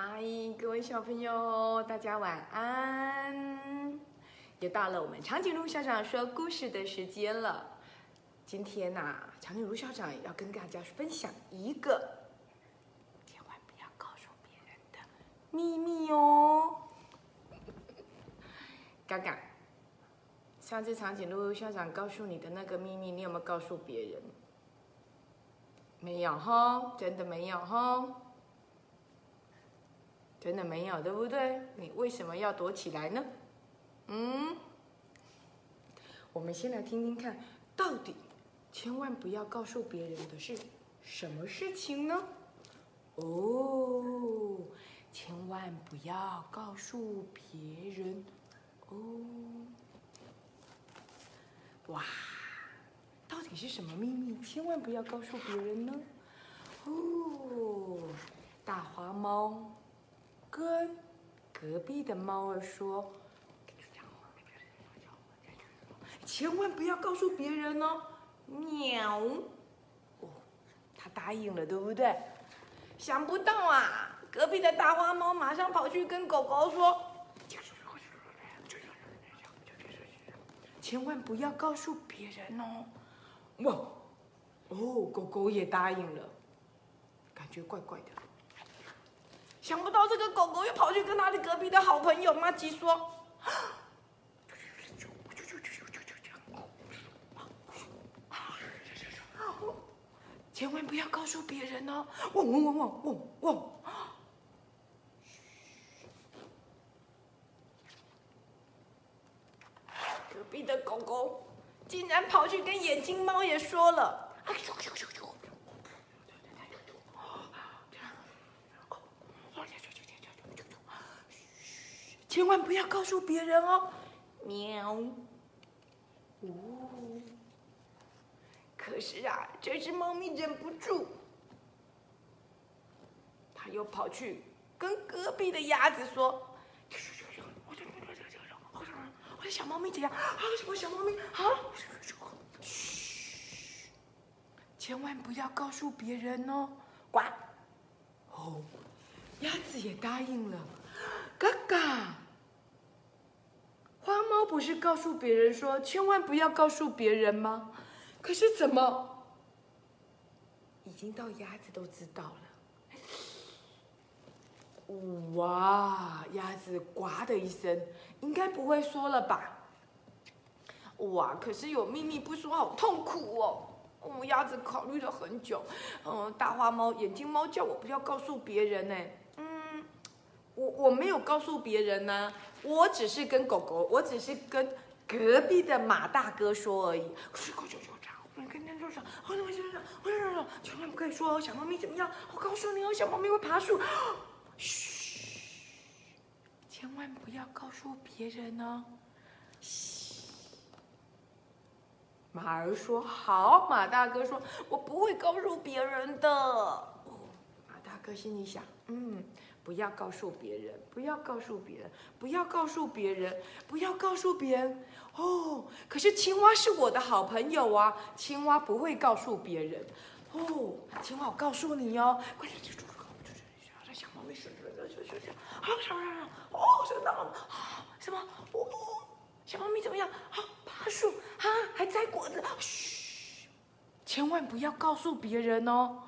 嗨，各位小朋友，大家晚安！又到了我们长颈鹿校长说故事的时间了。今天呐、长颈鹿校长要跟大家分享一个千万不要告诉别人的秘密哦。嘎嘎，上次长颈鹿校长告诉你的那个秘密，你有没有告诉别人？没有哈，真的没有哈。真的没有，对不对？你为什么要躲起来呢？嗯，我们先来听听看，到底千万不要告诉别人的是什么事情呢？哦，千万不要告诉别人哦。哇，到底是什么秘密？千万不要告诉别人呢？哦，大花猫。跟隔壁的猫儿说：“千万不要告诉别人哦。”喵，哦，他答应了，对不对？想不到啊，隔壁的大花猫马上跑去跟狗狗说：“千万不要告诉别人哦。”哇，哦，狗狗也答应了，感觉怪怪的。想不到这个狗狗又跑去跟他的隔壁的好朋友妈吉说：“千万不要告诉别人哦！”嗡嗡嗡嗡嗡嗡。隔壁的狗狗竟然跑去跟眼镜猫也说了。千万不要告诉别人哦，喵。哦，可是啊，这只猫咪忍不住，它又跑去跟隔壁的鸭子说：“我的小猫咪怎样？啊，我小猫咪啊！嘘，千万不要告诉别人哦，呱。哦，鸭子也答应了。嘎嘎，花猫不是告诉别人说千万不要告诉别人吗？可是怎么已经到鸭子都知道了？哇，鸭子呱的一声，应该不会说了吧？哇，可是有秘密不说，好痛苦哦。哦，鸭子考虑了很久，嗯，大花猫、眼睛猫叫我不要告诉别人呢。我我没有告诉别人呢、我只是跟狗狗，我只是跟隔壁的马大哥说而已。我跟他说，我怎么先生，我先生，千万不可以说哦，小猫咪怎么样？我告诉你哦，小猫咪会爬树。嘘，千万不要告诉别人哦。嘘，马儿说好，马大哥说，我不会告诉别人的。哦，马大哥心里想，嗯。不要告诉别人，不要告诉别人，不要告诉别人，不要告诉别人。哦，可是青蛙是我的好朋友啊，青蛙不会告诉别人。哦，青蛙，我告诉你哦，快点去住口，这小猫咪是是是是是，啊什么什么？哦，真的啊？什么？哦，小猫咪怎么样？啊，爬树啊，还摘果子。嘘，千万不要告诉别人哦。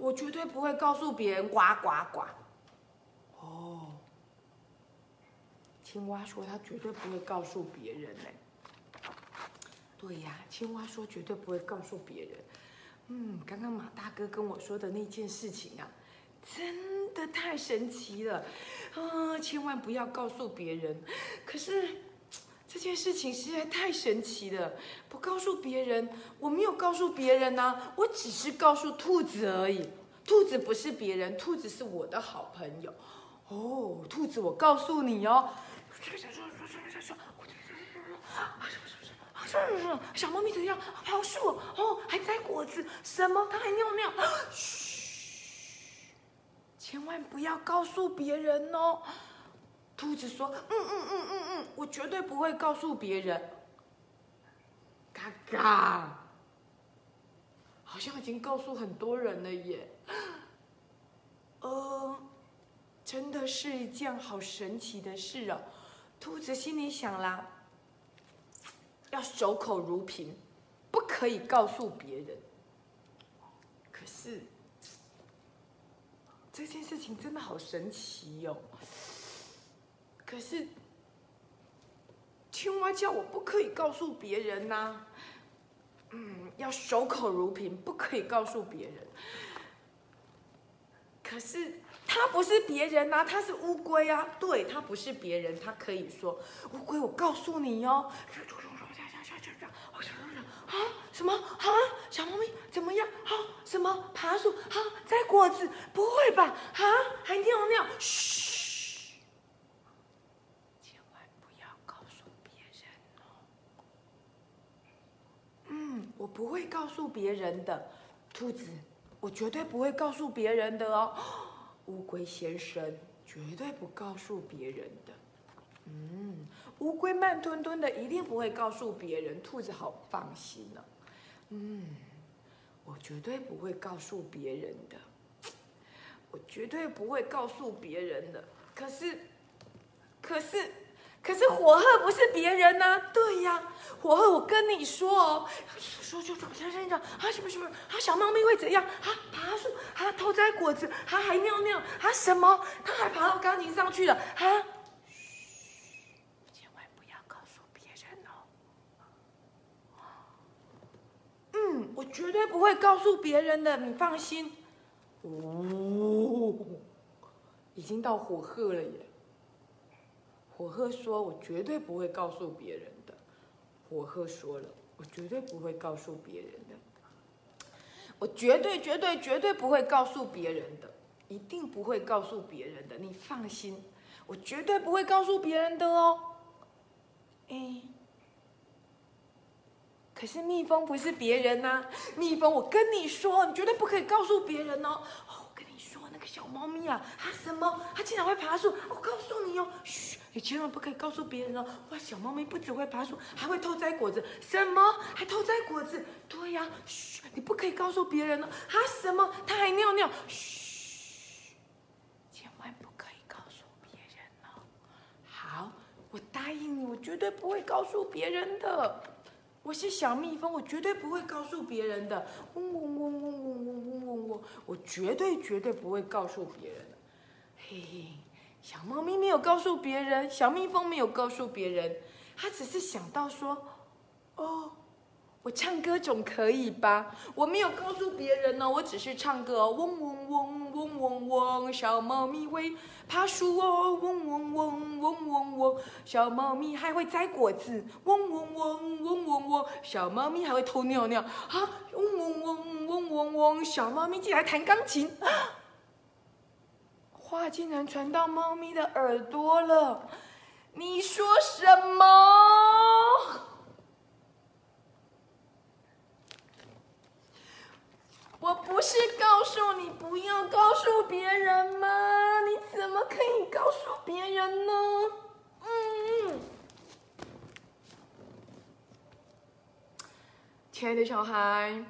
我绝对不会告诉别人。呱呱呱！哦，青蛙说他绝对不会告诉别人呢。对呀，青蛙说绝对不会告诉别人。嗯，刚刚马大哥跟我说的那件事情啊，真的太神奇了。啊，千万不要告诉别人。可是。这件事情实在太神奇了，不告诉别人，我没有告诉别人呐，我只是告诉兔子而已。兔子不是别人，兔子是我的好朋友。哦，兔子，我告诉你哦，小猫咪怎样？爬树哦，还摘果子，什么？它还尿尿。嘘，千万不要告诉别人哦。兔子说：“嗯嗯嗯嗯嗯，我绝对不会告诉别人。”嘎嘎，好像已经告诉很多人了耶。呃，真的是一件好神奇的事哦。兔子心里想啦，要守口如瓶，不可以告诉别人。可是这件事情真的好神奇哟。可是青蛙叫我不可以告诉别人呐。嗯，要守口如瓶，不可以告诉别人。可是他不是别人呐，他是乌龟啊。对他不是别人，他可以说乌龟，我告诉你哟。啊？什么？啊？小猫咪怎么样？啊？什么？爬树？啊？摘果子？不会吧？啊？还尿尿？嘘！千万不要告诉别人哦。嗯，我不会告诉别人的，兔子。我绝对不会告诉别人的哦，乌龟先生绝对不告诉别人的。嗯，乌龟慢吞吞的，一定不会告诉别人。兔子好放心呢。嗯，我绝对不会告诉别人的，我绝对不会告诉别人的。可是，可是。可是火鹤不是别人呐，对呀，火鹤，我跟你说哦，说就说，先生长啊，什么什么啊，小猫咪会怎样啊？爬树啊，偷摘果子啊，还尿尿啊？什么？它还爬到钢琴上去了啊？嘘，千万不要告诉别人哦。嗯，我绝对不会告诉别人的，你放心。哦，已经到火鹤了耶。火鹤说：“我绝对不会告诉别人的。”火鹤说了：“我绝对不会告诉别人的。我绝对、绝对、绝对不会告诉别人的，一定不会告诉别人的。你放心，我绝对不会告诉别人的哦。”哎，可是蜜蜂不是别人呐，蜜蜂，我跟你说，你绝对不可以告诉别人哦。小猫咪啊，它什么？它竟然会爬树！我告诉你哦，嘘。你千万不可以告诉别人哦！哇，小猫咪不只会爬树，还会偷摘果子。什么？还偷摘果子？对呀，嘘，你不可以告诉别人哦。啊，什么？它还尿尿？嘘，千万不可以告诉别人哦。好，我答应你，我绝对不会告诉别人的。我是小蜜蜂，我绝对不会告诉别人的。嗡嗡嗡嗡嗡嗡嗡嗡嗡，我绝对绝对不会告诉别人的。嘿嘿。小猫咪没有告诉别人，小蜜蜂没有告诉别人，它只是想到说：“哦，我唱歌总可以吧？”我没有告诉别人呢，我只是唱歌。嗡嗡嗡嗡嗡嗡，小猫咪会爬树哦。嗡嗡嗡嗡嗡嗡，小猫咪还会摘果子。嗡嗡嗡嗡嗡嗡，小猫咪还会偷尿尿。啊，嗡嗡嗡嗡嗡嗡，小猫咪竟然弹钢琴。话竟然传到猫咪的耳朵了，你说什么？我不是告诉你不要告诉别人吗？你怎么可以告诉别人呢？嗯，亲爱的小孩，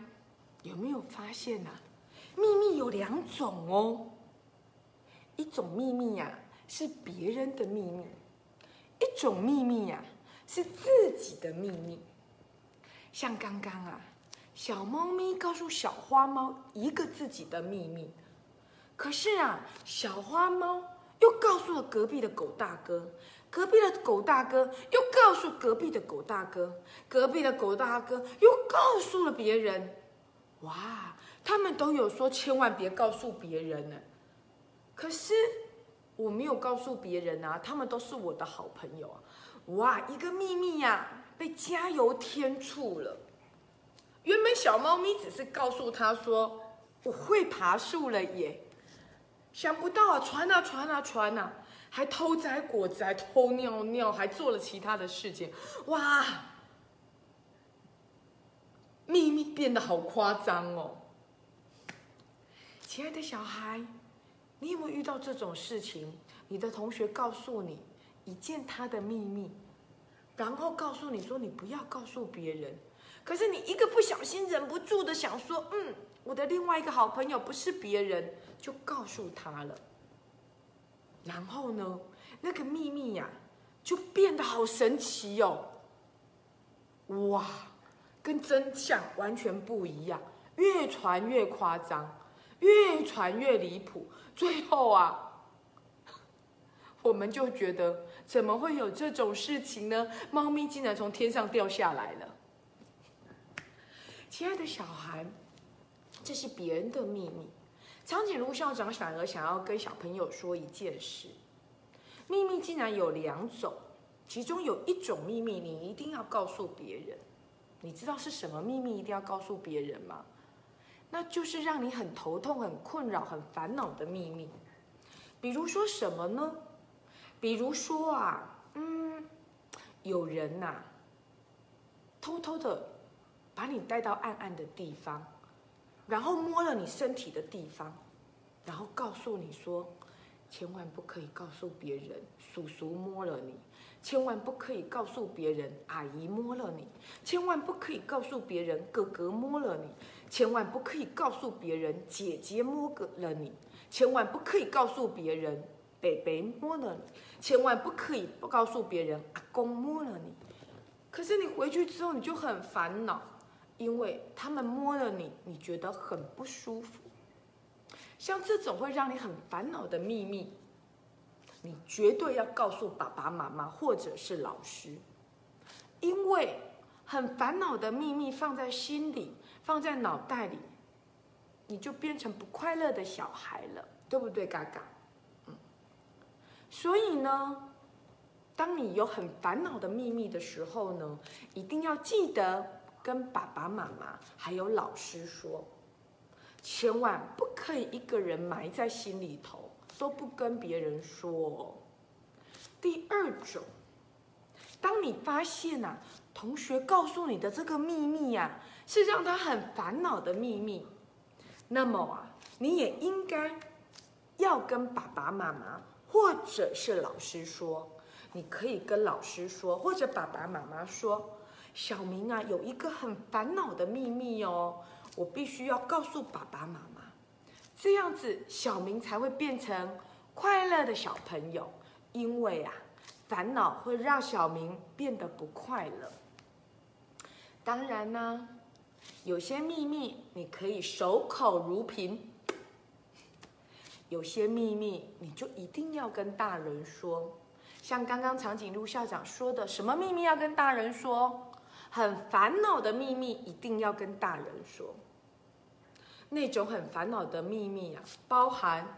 有没有发现呐？秘密有两种哦。一种秘密呀，是别人的秘密；一种秘密呀，是自己的秘密。像刚刚啊，小猫咪告诉小花猫一个自己的秘密，可是啊，小花猫又告诉了隔壁的狗大哥，隔壁的狗大哥又告诉隔壁的狗大哥，隔壁的狗大哥又告诉了别人。哇，他们都有说千万别告诉别人呢。可是我没有告诉别人啊，他们都是我的好朋友啊！哇，一个秘密呀，被加油添醋了。原本小猫咪只是告诉他说我会爬树了耶，想不到啊，传啊传啊传啊，还偷摘果子，还偷尿尿，还做了其他的事情。哇，秘密变得好夸张哦！亲爱的小孩。你有没有遇到这种事情？你的同学告诉你一件他的秘密，然后告诉你说你不要告诉别人，可是你一个不小心忍不住的想说，嗯，我的另外一个好朋友不是别人，就告诉他了。然后呢，那个秘密呀，就变得好神奇哦。哇，跟真相完全不一样，越传越夸张，越传越离谱，最后啊，我们就觉得怎么会有这种事情呢？猫咪竟然从天上掉下来了。亲爱的小孩，这是别人的秘密。长颈鹿校长反而想要跟小朋友说一件事：秘密竟然有两种，其中有一种秘密你一定要告诉别人。你知道是什么秘密一定要告诉别人吗？那就是让你很头痛、很困扰、很烦恼的秘密。比如说什么呢？比如说啊，嗯，有人呐，偷偷的把你带到暗暗的地方。然后摸了你身体的地方，然后告诉你说，千万不可以告诉别人叔叔摸了你，千万不可以告诉别人阿姨摸了你，千万不可以告诉别人哥哥摸了你，千万不可以告诉别人姐姐摸了你，千万不可以告诉别人北北摸了你，千万不可以不告诉别人阿公摸了你。可是你回去之后你就很烦恼。因为他们摸了你，你觉得很不舒服。像这种会让你很烦恼的秘密，你绝对要告诉爸爸妈妈或者是老师。因为很烦恼的秘密放在心里，放在脑袋里，你就变成不快乐的小孩了，对不对，嘎嘎？嗯。所以呢，当你有很烦恼的秘密的时候呢，一定要记得。跟爸爸妈妈还有老师说，千万不可以一个人埋在心里头，都不跟别人说。第二种，当你发现呐，同学告诉你的这个秘密呀，是让他很烦恼的秘密，那么啊，你也应该要跟爸爸妈妈或者是老师说。你可以跟老师说，或者爸爸妈妈说。小明啊，有一个很烦恼的秘密哦，我必须要告诉爸爸妈妈，这样子小明才会变成快乐的小朋友。因为啊，烦恼会让小明变得不快乐。当然呢，有些秘密你可以守口如瓶，有些秘密你就一定要跟大人说。像刚刚长颈鹿校长说的，什么秘密要跟大人说？很烦恼的秘密一定要跟大人说。那种很烦恼的秘密啊，包含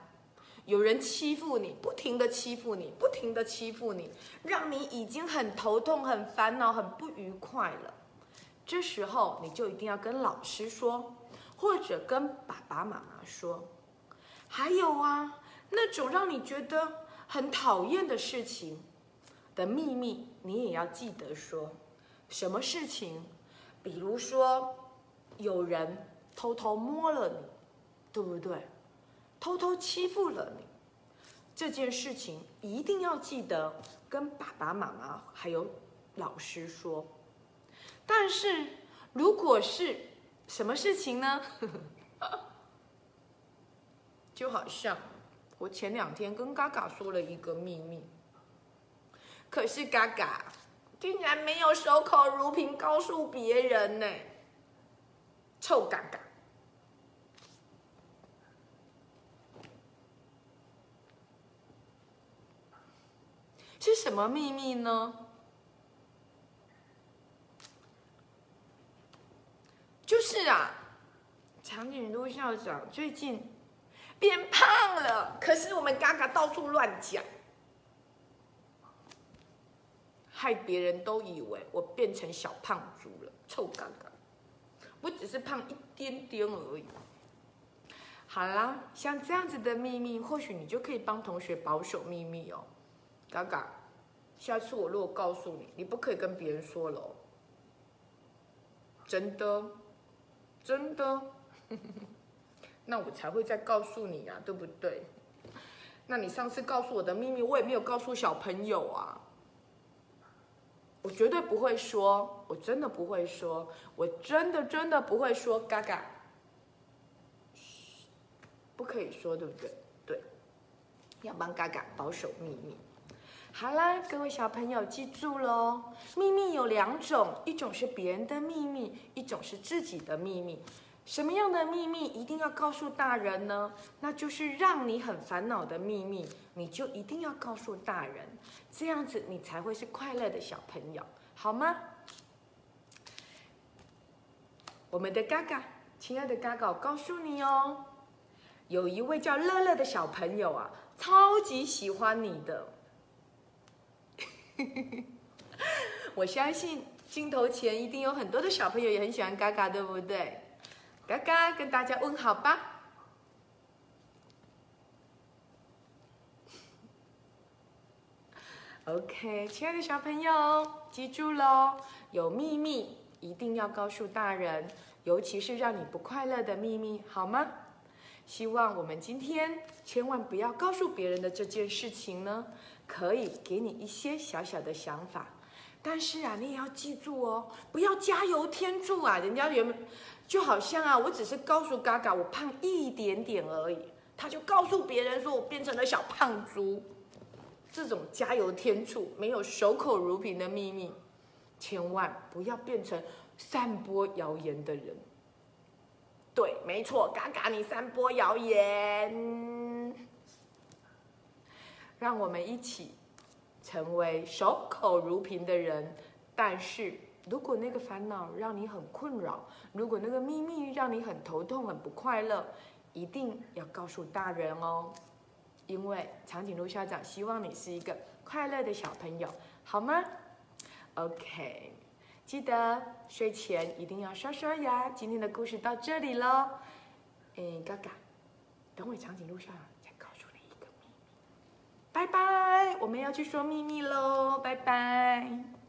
有人欺负你，不停的欺负你，不停的欺负你，让你已经很头痛、很烦恼、很不愉快了。这时候你就一定要跟老师说，或者跟爸爸妈妈说。还有啊，那种让你觉得很讨厌的事情的秘密，你也要记得说。什么事情？比如说，有人偷偷摸了你，对不对？偷偷欺负了你，这件事情一定要记得跟爸爸妈妈还有老师说。但是，如果是什么事情呢？就好像我前两天跟嘎嘎说了一个秘密，可是嘎嘎。竟然没有守口如瓶告诉别人呢，臭嘎嘎！是什么秘密呢？就是啊，长颈鹿校长最近变胖了，可是我们嘎嘎到处乱讲。害别人都以为我变成小胖猪了，臭嘎嘎！我只是胖一点点而已。好啦，像这样子的秘密，或许你就可以帮同学保守秘密哦。嘎嘎，下次我如果告诉你，你不可以跟别人说了哦。真的，真的，那我才会再告诉你啊，对不对？那你上次告诉我的秘密，我也没有告诉小朋友啊。我绝对不会说，我真的不会说，我真的真的不会说，嘎嘎，不可以说，对不对？对。要帮嘎嘎保守秘密。好啦，各位小朋友记住喽，秘密有两种，一种是别人的秘密，一种是自己的秘密。什么样的秘密一定要告诉大人呢？那就是让你很烦恼的秘密，你就一定要告诉大人，这样子你才会是快乐的小朋友，好吗？我们的嘎嘎，亲爱的嘎嘎，我告诉你哦，有一位叫乐乐的小朋友啊，超级喜欢你的。我相信镜头前一定有很多的小朋友也很喜欢嘎嘎，对不对？嘎嘎，跟大家问好吧。OK，亲爱的小朋友，记住喽，有秘密一定要告诉大人，尤其是让你不快乐的秘密，好吗？希望我们今天千万不要告诉别人的这件事情呢，可以给你一些小小的想法。但是啊，你也要记住哦，不要加油添醋啊！人家原本就好像啊，我只是告诉嘎嘎我胖一点点而已，他就告诉别人说我变成了小胖猪。这种加油添醋、没有守口如瓶的秘密，千万不要变成散播谣言的人。对，没错，嘎嘎，你散播谣言，让我们一起。成为守口如瓶的人，但是如果那个烦恼让你很困扰，如果那个秘密让你很头痛、很不快乐，一定要告诉大人哦，因为长颈鹿校长希望你是一个快乐的小朋友，好吗？OK，记得睡前一定要刷刷牙。今天的故事到这里喽，嗯，嘎嘎，等会长颈鹿校长再告诉你一个秘密。拜拜，我们要去说秘密喽，拜拜。